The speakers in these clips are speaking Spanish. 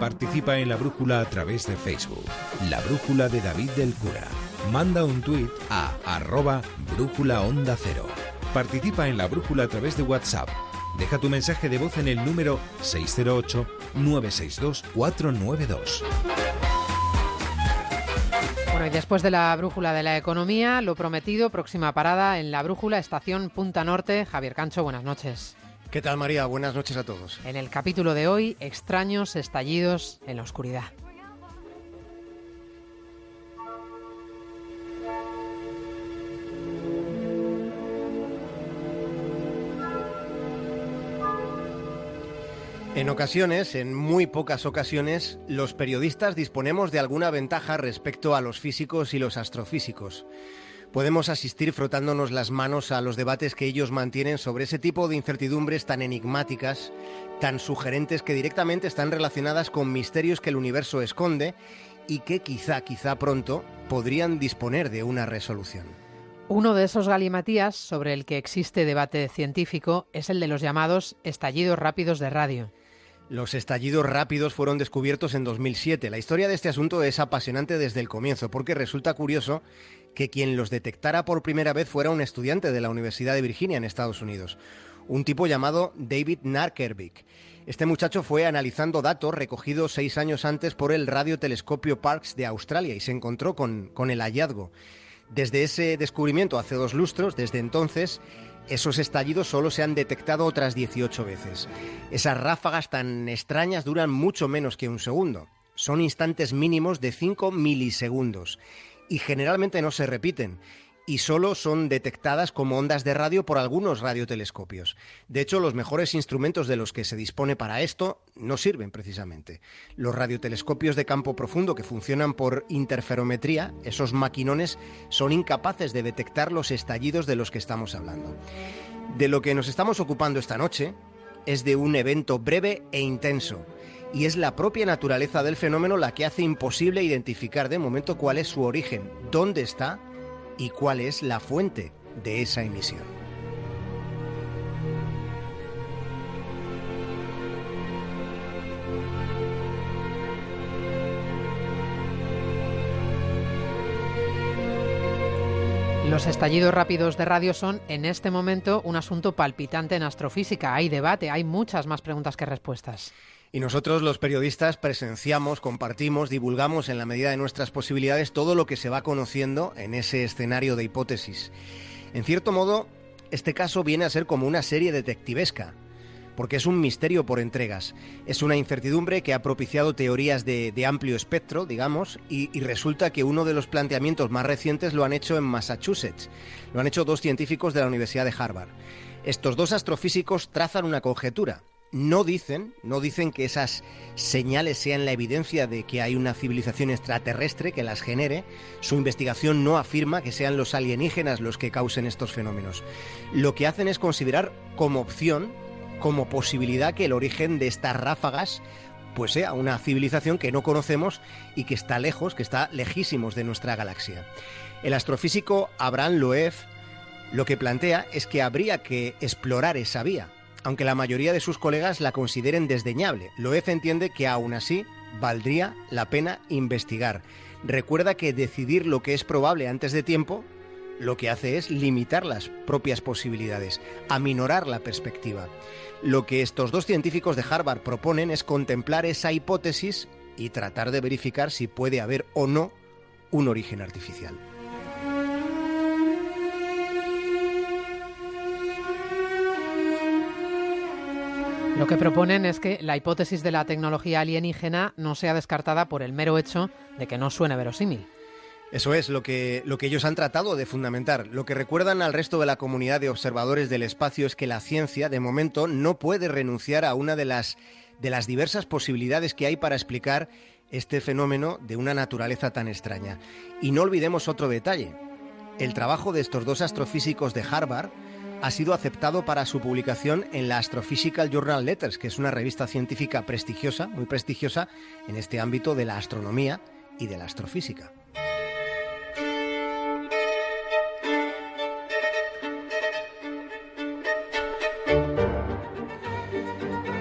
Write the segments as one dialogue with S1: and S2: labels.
S1: Participa en la brújula a través de Facebook. La brújula de David del Cura. Manda un tuit a arroba brújula onda cero. Participa en la brújula a través de WhatsApp. Deja tu mensaje de voz en el número 608-962-492.
S2: Bueno, y después de la brújula de la economía, lo prometido, próxima parada en la brújula, estación Punta Norte. Javier Cancho, buenas noches.
S3: ¿Qué tal María? Buenas noches a todos.
S2: En el capítulo de hoy, extraños estallidos en la oscuridad.
S3: En ocasiones, en muy pocas ocasiones, los periodistas disponemos de alguna ventaja respecto a los físicos y los astrofísicos. Podemos asistir frotándonos las manos a los debates que ellos mantienen sobre ese tipo de incertidumbres tan enigmáticas, tan sugerentes que directamente están relacionadas con misterios que el universo esconde y que quizá, quizá pronto podrían disponer de una resolución.
S2: Uno de esos galimatías sobre el que existe debate científico es el de los llamados estallidos rápidos de radio.
S3: Los estallidos rápidos fueron descubiertos en 2007. La historia de este asunto es apasionante desde el comienzo, porque resulta curioso que quien los detectara por primera vez fuera un estudiante de la Universidad de Virginia en Estados Unidos, un tipo llamado David Narkervik. Este muchacho fue analizando datos recogidos seis años antes por el radiotelescopio Parkes de Australia y se encontró con, con el hallazgo. Desde ese descubrimiento hace dos lustros, desde entonces, esos estallidos solo se han detectado otras 18 veces. Esas ráfagas tan extrañas duran mucho menos que un segundo. Son instantes mínimos de 5 milisegundos y generalmente no se repiten y solo son detectadas como ondas de radio por algunos radiotelescopios. De hecho, los mejores instrumentos de los que se dispone para esto no sirven precisamente. Los radiotelescopios de campo profundo que funcionan por interferometría, esos maquinones, son incapaces de detectar los estallidos de los que estamos hablando. De lo que nos estamos ocupando esta noche es de un evento breve e intenso y es la propia naturaleza del fenómeno la que hace imposible identificar de momento cuál es su origen, dónde está y cuál es la fuente de esa emisión.
S2: Los estallidos rápidos de radio son en este momento un asunto palpitante en astrofísica. Hay debate, hay muchas más preguntas que respuestas.
S3: Y nosotros los periodistas presenciamos, compartimos, divulgamos en la medida de nuestras posibilidades todo lo que se va conociendo en ese escenario de hipótesis. En cierto modo, este caso viene a ser como una serie detectivesca, porque es un misterio por entregas. Es una incertidumbre que ha propiciado teorías de, amplio espectro, digamos, y, y, resulta que uno de los planteamientos más recientes lo han hecho en Massachusetts. Lo han hecho dos científicos de la Universidad de Harvard. Estos dos astrofísicos trazan una conjetura. No dicen, no dicen que esas señales sean la evidencia de que hay una civilización extraterrestre que las genere. Su investigación no afirma que sean los alienígenas los que causen estos fenómenos. Lo que hacen es considerar como opción como posibilidad que el origen de estas ráfagas pues sea una civilización que no conocemos y que está lejos, que está lejísimos de nuestra galaxia. El astrofísico Abraham Loew lo que plantea es que habría que explorar esa vía, aunque la mayoría de sus colegas la consideren desdeñable. Loew entiende que aún así valdría la pena investigar. Recuerda que decidir lo que es probable antes de tiempo lo que hace es limitar las propias posibilidades, aminorar la perspectiva. Lo que estos dos científicos de Harvard proponen es contemplar esa hipótesis y tratar de verificar si puede haber o no un origen artificial.
S2: Lo que proponen es que la hipótesis de la tecnología alienígena no sea descartada por el mero hecho de que no suene verosímil.
S3: Eso es lo que, lo que ellos han tratado de fundamentar. Lo que recuerdan al resto de la comunidad de observadores del espacio es que la ciencia, de momento, no puede renunciar a una de las, de las diversas posibilidades que hay para explicar este fenómeno de una naturaleza tan extraña. Y no olvidemos otro detalle. El trabajo de estos dos astrofísicos de Harvard ha sido aceptado para su publicación en la Astrophysical Journal Letters, que es una revista científica prestigiosa, muy prestigiosa en este ámbito de la astronomía y de la astrofísica.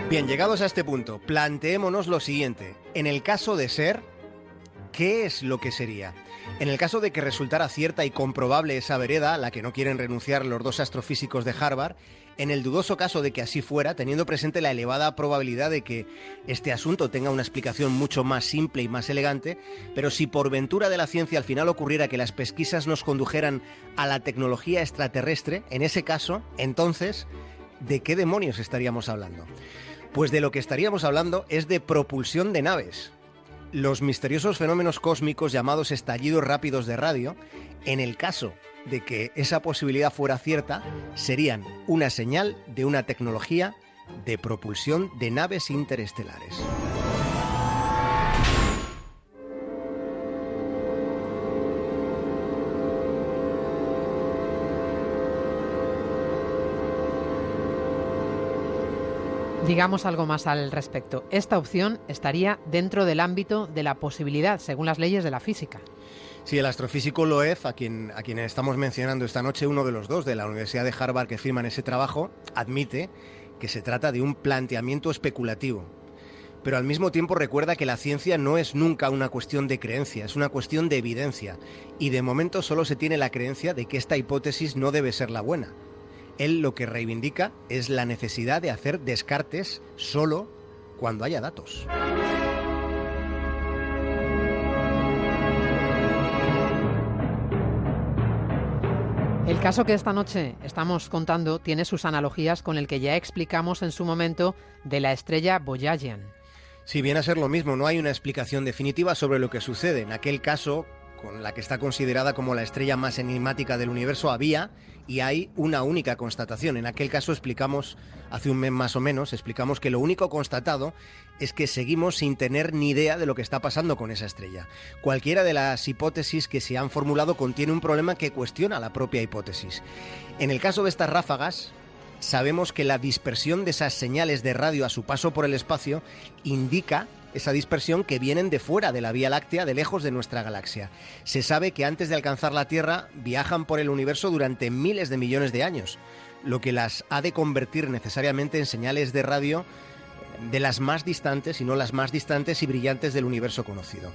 S3: Bien, llegados a este punto, planteémonos lo siguiente. En el caso de ser, ¿qué es lo que sería? En el caso de que resultara cierta y comprobable esa vereda, a la que no quieren renunciar los dos astrofísicos de Harvard, en el dudoso caso de que así fuera, teniendo presente la elevada probabilidad de que este asunto tenga una explicación mucho más simple y más elegante, pero si por ventura de la ciencia al final ocurriera que las pesquisas nos condujeran a la tecnología extraterrestre, en ese caso, entonces, ¿de qué demonios estaríamos hablando? Pues de lo que estaríamos hablando es de propulsión de naves, los misteriosos fenómenos cósmicos llamados estallidos rápidos de radio, en el caso de que esa posibilidad fuera cierta, serían una señal de una tecnología de propulsión de naves interestelares.
S2: Digamos algo más al respecto. Esta opción estaría dentro del ámbito de la posibilidad, según las leyes de la física.
S3: Sí, el astrofísico Loeb, a quien, a quien estamos mencionando esta noche, uno de los dos de la Universidad de Harvard que firman ese trabajo, admite que se trata de un planteamiento especulativo. Pero al mismo tiempo recuerda que la ciencia no es nunca una cuestión de creencia, es una cuestión de evidencia. Y de momento solo se tiene la creencia de que esta hipótesis no debe ser la buena. Él lo que reivindica es la necesidad de hacer descartes solo cuando haya datos.
S2: El caso que esta noche estamos contando tiene sus analogías con el que ya explicamos en su momento de la estrella Boyajian.
S3: Si viene a ser lo mismo, no hay una explicación definitiva sobre lo que sucede. En aquel caso, con la que está considerada como la estrella más enigmática del universo, había y hay una única constatación. En aquel caso explicamos, hace un mes más o menos, explicamos que lo único constatado es que seguimos sin tener ni idea de lo que está pasando con esa estrella. Cualquiera de las hipótesis que se han formulado contiene un problema que cuestiona la propia hipótesis. En el caso de estas ráfagas, sabemos que la dispersión de esas señales de radio a su paso por el espacio indica esa dispersión que vienen de fuera de la Vía Láctea, de lejos de nuestra galaxia. Se sabe que antes de alcanzar la Tierra viajan por el universo durante miles de millones de años, lo que las ha de convertir necesariamente en señales de radio de las más distantes y no las más distantes y brillantes del universo conocido.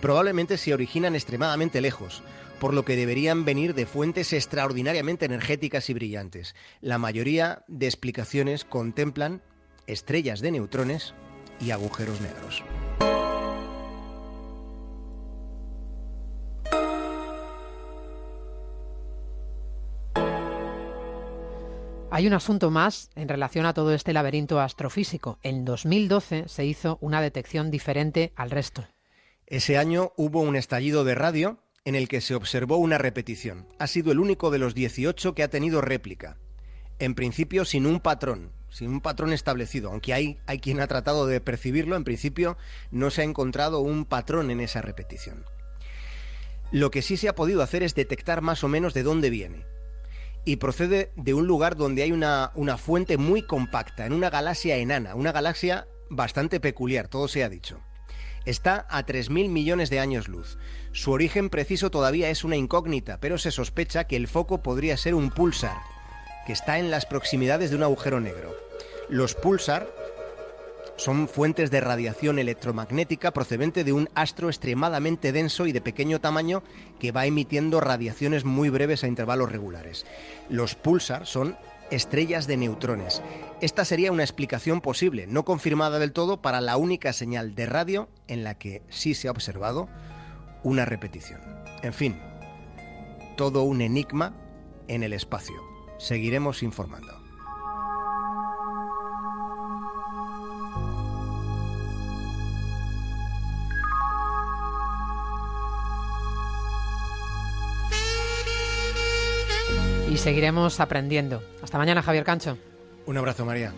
S3: Probablemente se originan extremadamente lejos, por lo que deberían venir de fuentes extraordinariamente energéticas y brillantes. La mayoría de explicaciones contemplan estrellas de neutrones y agujeros negros.
S2: Hay un asunto más en relación a todo este laberinto astrofísico. En 2012 se hizo una detección diferente al resto.
S3: Ese año hubo un estallido de radio en el que se observó una repetición. Ha sido el único de los 18 que ha tenido réplica. En principio sin un patrón, sin un patrón establecido. Aunque hay, hay quien ha tratado de percibirlo, en principio no se ha encontrado un patrón en esa repetición. Lo que sí se ha podido hacer es detectar más o menos de dónde viene. Y procede de un lugar donde hay una, una fuente muy compacta, en una galaxia enana, una galaxia bastante peculiar, todo se ha dicho. Está a 3.000 millones de años luz. Su origen preciso todavía es una incógnita, pero se sospecha que el foco podría ser un pulsar, que está en las proximidades de un agujero negro. Los pulsar son fuentes de radiación electromagnética procedente de un astro extremadamente denso y de pequeño tamaño que va emitiendo radiaciones muy breves a intervalos regulares. Los pulsar son estrellas de neutrones. Esta sería una explicación posible, no confirmada del todo, para la única señal de radio en la que sí se ha observado una repetición. En fin, todo un enigma en el espacio seguiremos informando.
S2: Y seguiremos aprendiendo. Hasta mañana, Javier Cancho.
S3: Un abrazo, María.